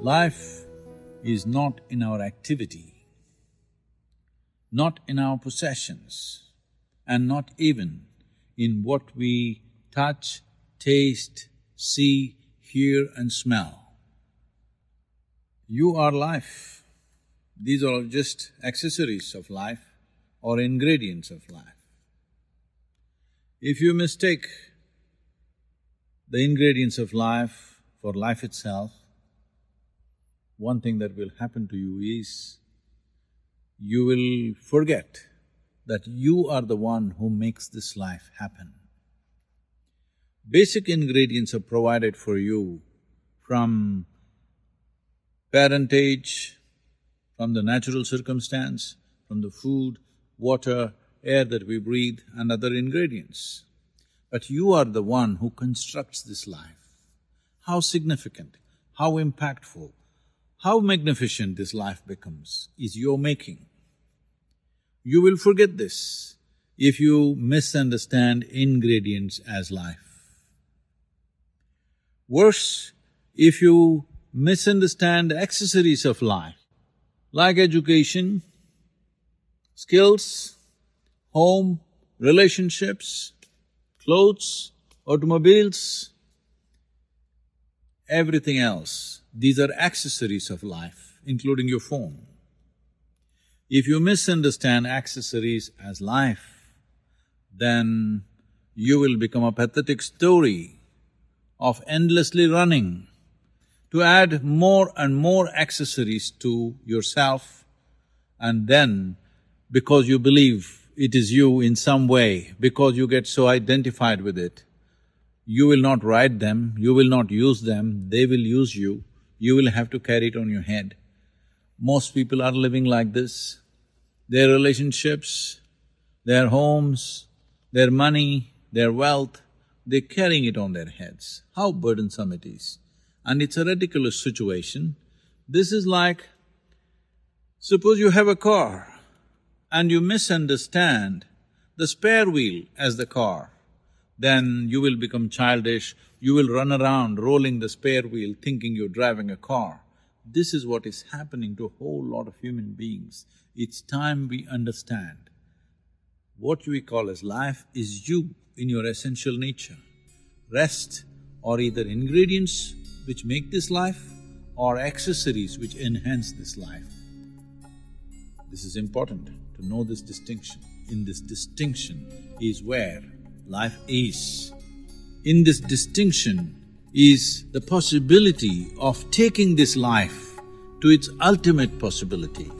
Life is not in our activity, not in our possessions, and not even in what we touch, taste, see, hear and smell. You are life. These are just accessories of life or ingredients of life. If you mistake the ingredients of life for life itself, one thing that will happen to you is you will forget that you are the one who makes this life happen. Basic ingredients are provided for you from parentage, from the natural circumstance, from the food, water, air that we breathe and other ingredients. But you are the one who constructs this life. How significant, how impactful, how magnificent this life becomes is your making. You will forget this if you misunderstand ingredients as life. Worse, if you misunderstand accessories of life, like education, skills, home, relationships, clothes, automobiles, everything else. These are accessories of life, including your phone. If you misunderstand accessories as life, then you will become a pathetic story of endlessly running to add more and more accessories to yourself and then because you believe it is you in some way, because you get so identified with it, you will not ride them, you will not use them, they will use you, you will have to carry it on your head. Most people are living like this. Their relationships, their homes, their money, their wealth, they're carrying it on their heads. How burdensome it is. And it's a ridiculous situation. This is like, suppose you have a car, and you misunderstand the spare wheel as the car, then you will become childish, you will run around rolling the spare wheel thinking you're driving a car. This is what is happening to a whole lot of human beings. It's time we understand. What we call as life is you in your essential nature. Rest are either ingredients which make this life or accessories which enhance this life. This is important to know this distinction. In this distinction is where life is. In this distinction is the possibility of taking this life to its ultimate possibility.